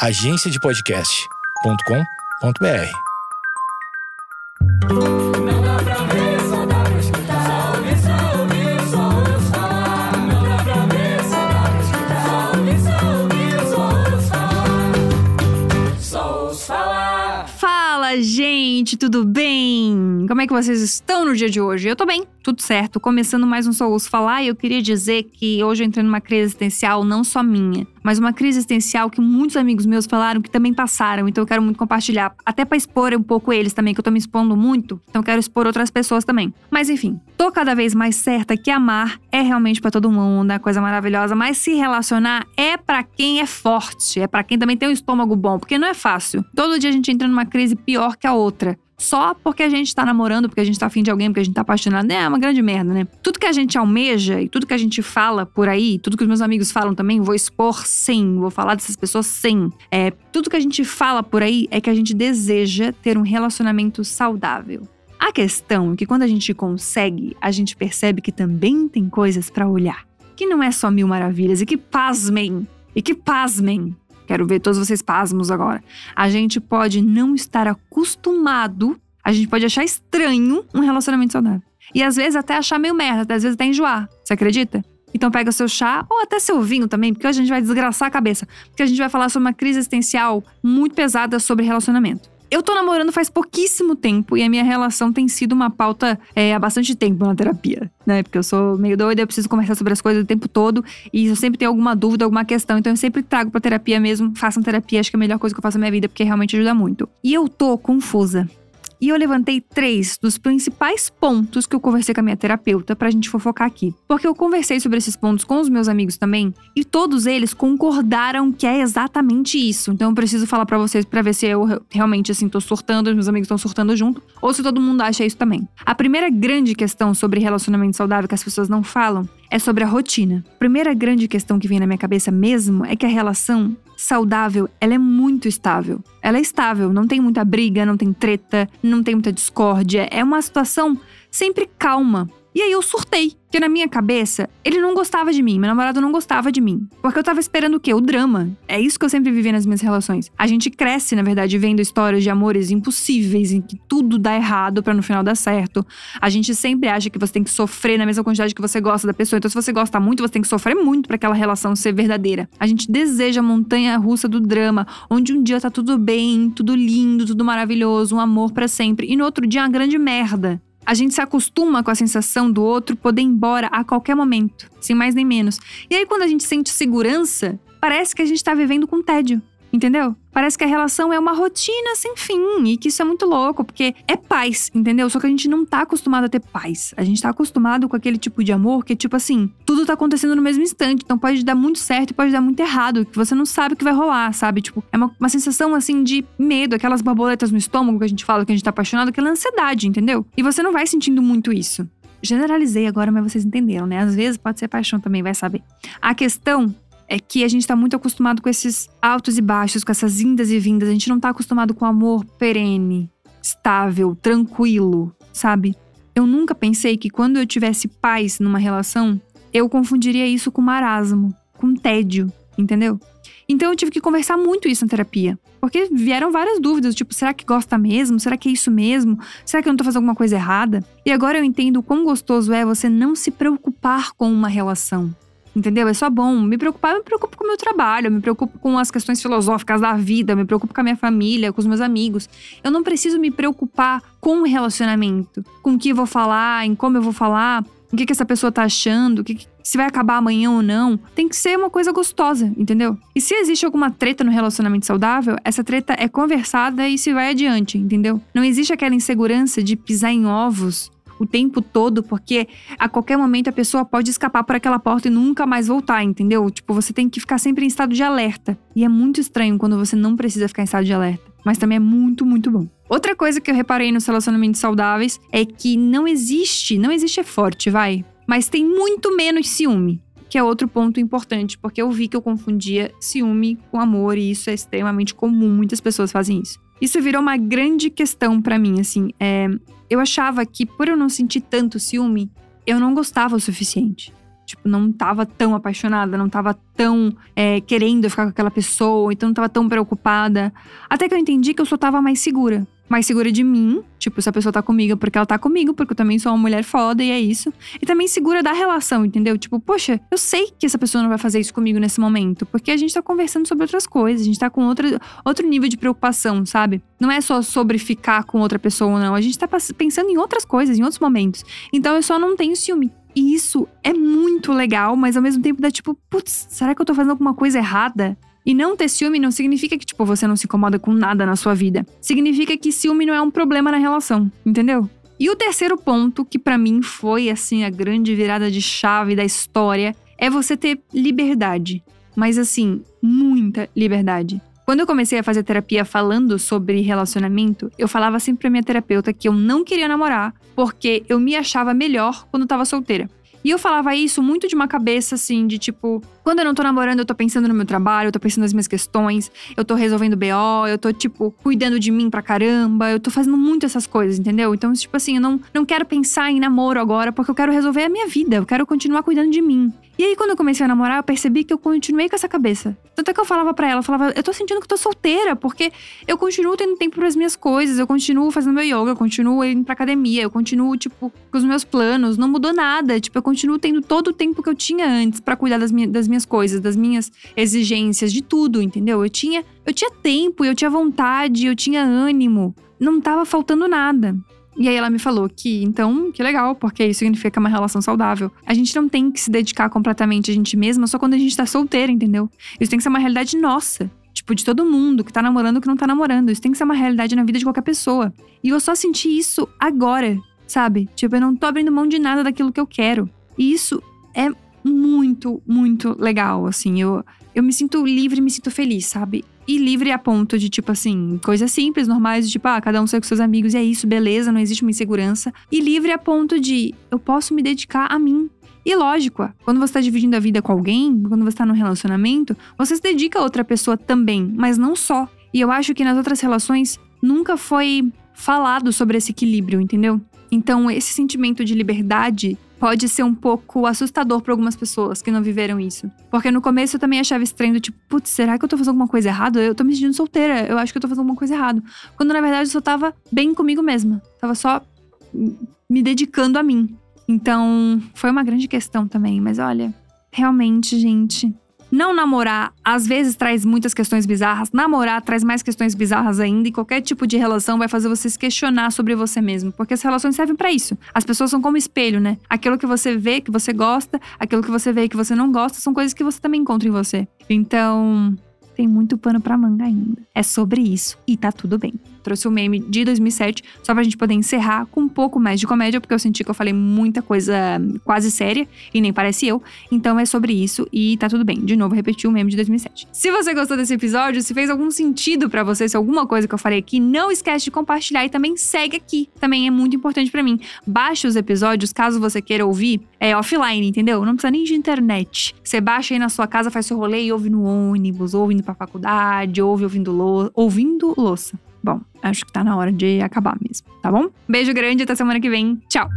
agenciadepodcast.com.br. Falar. Falar. Fala, gente, tudo bem? Como é que vocês estão no dia de hoje? Eu tô bem, tudo certo. Começando mais um Só Ouço Falar e eu queria dizer que hoje eu entrei numa crise existencial não só minha, mas uma crise existencial que muitos amigos meus falaram que também passaram, então eu quero muito compartilhar, até pra expor um pouco eles também, que eu tô me expondo muito, então eu quero expor outras pessoas também. Mas enfim, tô cada vez mais certa que amar é realmente pra todo mundo, é coisa maravilhosa, mas se relacionar é pra quem é forte, é pra quem também tem um estômago bom, porque não é fácil. Todo dia a gente entra numa crise pior que a outra. Só porque a gente tá namorando, porque a gente tá afim de alguém, porque a gente tá apaixonado, é uma grande merda, né? Tudo que a gente almeja e tudo que a gente fala por aí, tudo que os meus amigos falam também, vou expor sim, vou falar dessas pessoas sim. É, tudo que a gente fala por aí é que a gente deseja ter um relacionamento saudável. A questão é que quando a gente consegue, a gente percebe que também tem coisas pra olhar. Que não é só mil maravilhas e que pasmem, e que pasmem. Quero ver todos vocês pasmos agora. A gente pode não estar acostumado, a gente pode achar estranho um relacionamento saudável. E às vezes até achar meio merda, às vezes até enjoar. Você acredita? Então pega o seu chá ou até seu vinho também, porque hoje a gente vai desgraçar a cabeça. Porque a gente vai falar sobre uma crise existencial muito pesada sobre relacionamento. Eu tô namorando faz pouquíssimo tempo e a minha relação tem sido uma pauta é, há bastante tempo na terapia, né? Porque eu sou meio doida, eu preciso conversar sobre as coisas o tempo todo e eu sempre tenho alguma dúvida, alguma questão. Então eu sempre trago pra terapia mesmo. Façam terapia, acho que é a melhor coisa que eu faço na minha vida, porque realmente ajuda muito. E eu tô confusa. E eu levantei três dos principais pontos que eu conversei com a minha terapeuta pra gente fofocar aqui. Porque eu conversei sobre esses pontos com os meus amigos também e todos eles concordaram que é exatamente isso. Então eu preciso falar pra vocês pra ver se eu re- realmente assim tô surtando, os meus amigos estão surtando junto, ou se todo mundo acha isso também. A primeira grande questão sobre relacionamento saudável que as pessoas não falam é sobre a rotina. A primeira grande questão que vem na minha cabeça mesmo é que a relação saudável, ela é muito estável. Ela é estável, não tem muita briga, não tem treta, não tem muita discórdia. É uma situação sempre calma. E aí eu surtei, porque na minha cabeça, ele não gostava de mim, meu namorado não gostava de mim. Porque eu tava esperando o quê? O drama. É isso que eu sempre vivi nas minhas relações. A gente cresce, na verdade, vendo histórias de amores impossíveis, em que tudo dá errado pra no final dar certo. A gente sempre acha que você tem que sofrer na mesma quantidade que você gosta da pessoa. Então, se você gosta muito, você tem que sofrer muito pra aquela relação ser verdadeira. A gente deseja a montanha russa do drama, onde um dia tá tudo bem, tudo lindo, tudo maravilhoso, um amor pra sempre, e no outro dia uma grande merda. A gente se acostuma com a sensação do outro poder ir embora a qualquer momento, sem mais nem menos. E aí, quando a gente sente segurança, parece que a gente tá vivendo com tédio. Entendeu? Parece que a relação é uma rotina sem fim e que isso é muito louco, porque é paz, entendeu? Só que a gente não tá acostumado a ter paz. A gente tá acostumado com aquele tipo de amor que é tipo assim, tudo tá acontecendo no mesmo instante. Então pode dar muito certo e pode dar muito errado, que você não sabe o que vai rolar, sabe? Tipo, é uma, uma sensação assim de medo, aquelas borboletas no estômago que a gente fala que a gente tá apaixonado, aquela ansiedade, entendeu? E você não vai sentindo muito isso. Generalizei agora, mas vocês entenderam, né? Às vezes pode ser paixão também, vai saber. A questão é que a gente tá muito acostumado com esses altos e baixos, com essas indas e vindas. A gente não tá acostumado com amor perene, estável, tranquilo, sabe? Eu nunca pensei que quando eu tivesse paz numa relação, eu confundiria isso com marasmo, com tédio, entendeu? Então eu tive que conversar muito isso na terapia. Porque vieram várias dúvidas, tipo, será que gosta mesmo? Será que é isso mesmo? Será que eu não tô fazendo alguma coisa errada? E agora eu entendo o quão gostoso é você não se preocupar com uma relação. Entendeu? É só bom. Me preocupar, eu me preocupo com o meu trabalho, eu me preocupo com as questões filosóficas da vida, eu me preocupo com a minha família, com os meus amigos. Eu não preciso me preocupar com o relacionamento, com o que eu vou falar, em como eu vou falar, o que, que essa pessoa tá achando, que- se vai acabar amanhã ou não. Tem que ser uma coisa gostosa, entendeu? E se existe alguma treta no relacionamento saudável, essa treta é conversada e se vai adiante, entendeu? Não existe aquela insegurança de pisar em ovos o tempo todo, porque a qualquer momento a pessoa pode escapar por aquela porta e nunca mais voltar, entendeu? Tipo, você tem que ficar sempre em estado de alerta. E é muito estranho quando você não precisa ficar em estado de alerta. Mas também é muito, muito bom. Outra coisa que eu reparei nos relacionamentos saudáveis é que não existe, não existe é forte, vai, mas tem muito menos ciúme. Que é outro ponto importante, porque eu vi que eu confundia ciúme com amor e isso é extremamente comum, muitas pessoas fazem isso. Isso virou uma grande questão pra mim, assim. é, eu achava que por eu não sentir tanto ciúme, eu não gostava o suficiente. Tipo, não tava tão apaixonada, não tava tão é, querendo ficar com aquela pessoa, então não tava tão preocupada. Até que eu entendi que eu só tava mais segura mais segura de mim. Tipo, se a pessoa tá comigo, é porque ela tá comigo, porque eu também sou uma mulher foda e é isso. E também segura da relação, entendeu? Tipo, poxa, eu sei que essa pessoa não vai fazer isso comigo nesse momento, porque a gente tá conversando sobre outras coisas, a gente tá com outra, outro nível de preocupação, sabe? Não é só sobre ficar com outra pessoa, não. A gente tá pensando em outras coisas, em outros momentos. Então eu só não tenho ciúme. E isso é muito legal, mas ao mesmo tempo dá tipo, putz, será que eu tô fazendo alguma coisa errada? E não ter ciúme não significa que, tipo, você não se incomoda com nada na sua vida. Significa que ciúme não é um problema na relação, entendeu? E o terceiro ponto, que para mim foi, assim, a grande virada de chave da história, é você ter liberdade. Mas, assim, muita liberdade. Quando eu comecei a fazer terapia falando sobre relacionamento, eu falava sempre pra minha terapeuta que eu não queria namorar porque eu me achava melhor quando tava solteira. E eu falava isso muito de uma cabeça assim, de tipo, quando eu não tô namorando, eu tô pensando no meu trabalho, eu tô pensando nas minhas questões, eu tô resolvendo BO, eu tô, tipo, cuidando de mim pra caramba, eu tô fazendo muito essas coisas, entendeu? Então, tipo assim, eu não, não quero pensar em namoro agora, porque eu quero resolver a minha vida, eu quero continuar cuidando de mim. E aí, quando eu comecei a namorar, eu percebi que eu continuei com essa cabeça. Tanto é que eu falava para ela, eu falava, eu tô sentindo que eu tô solteira, porque eu continuo tendo tempo para as minhas coisas, eu continuo fazendo meu yoga, eu continuo indo pra academia, eu continuo, tipo, com os meus planos, não mudou nada. Tipo, eu continuo tendo todo o tempo que eu tinha antes para cuidar das, minha, das minhas coisas, das minhas exigências, de tudo, entendeu? Eu tinha, eu tinha tempo, eu tinha vontade, eu tinha ânimo. Não tava faltando nada. E aí ela me falou que, então, que legal, porque isso significa uma relação saudável. A gente não tem que se dedicar completamente a gente mesma só quando a gente tá solteira, entendeu? Isso tem que ser uma realidade nossa. Tipo, de todo mundo que tá namorando que não tá namorando. Isso tem que ser uma realidade na vida de qualquer pessoa. E eu só senti isso agora, sabe? Tipo, eu não tô abrindo mão de nada daquilo que eu quero. E isso é muito, muito legal, assim. Eu, eu me sinto livre, me sinto feliz, sabe? E livre a ponto de, tipo assim, coisas simples, normais, de tipo, ah, cada um sai com seus amigos e é isso, beleza, não existe uma insegurança. E livre a ponto de eu posso me dedicar a mim. E lógico, quando você tá dividindo a vida com alguém, quando você tá num relacionamento, você se dedica a outra pessoa também, mas não só. E eu acho que nas outras relações nunca foi falado sobre esse equilíbrio, entendeu? Então, esse sentimento de liberdade pode ser um pouco assustador para algumas pessoas que não viveram isso. Porque no começo eu também achava estranho, tipo, putz, será que eu tô fazendo alguma coisa errada? Eu tô me sentindo solteira, eu acho que eu tô fazendo alguma coisa errada. Quando na verdade eu só tava bem comigo mesma. Tava só me dedicando a mim. Então, foi uma grande questão também, mas olha, realmente, gente, não namorar às vezes traz muitas questões bizarras, namorar traz mais questões bizarras ainda e qualquer tipo de relação vai fazer você se questionar sobre você mesmo, porque as relações servem para isso. As pessoas são como espelho, né? Aquilo que você vê que você gosta, aquilo que você vê que você não gosta, são coisas que você também encontra em você. Então, tem muito pano para manga ainda. É sobre isso e tá tudo bem. Trouxe o um meme de 2007 só pra gente poder encerrar com um pouco mais de comédia, porque eu senti que eu falei muita coisa quase séria e nem parece eu. Então é sobre isso e tá tudo bem. De novo, repetir o meme de 2007. Se você gostou desse episódio, se fez algum sentido para você, se alguma coisa que eu falei aqui, não esquece de compartilhar e também segue aqui. Também é muito importante para mim. Baixe os episódios caso você queira ouvir é offline, entendeu? Não precisa nem de internet. Você baixa aí na sua casa, faz seu rolê e ouve no ônibus, ouvindo pra faculdade, ouve ouvindo, lou ouvindo louça. Bom, acho que tá na hora de acabar mesmo, tá bom? Beijo grande, até semana que vem. Tchau!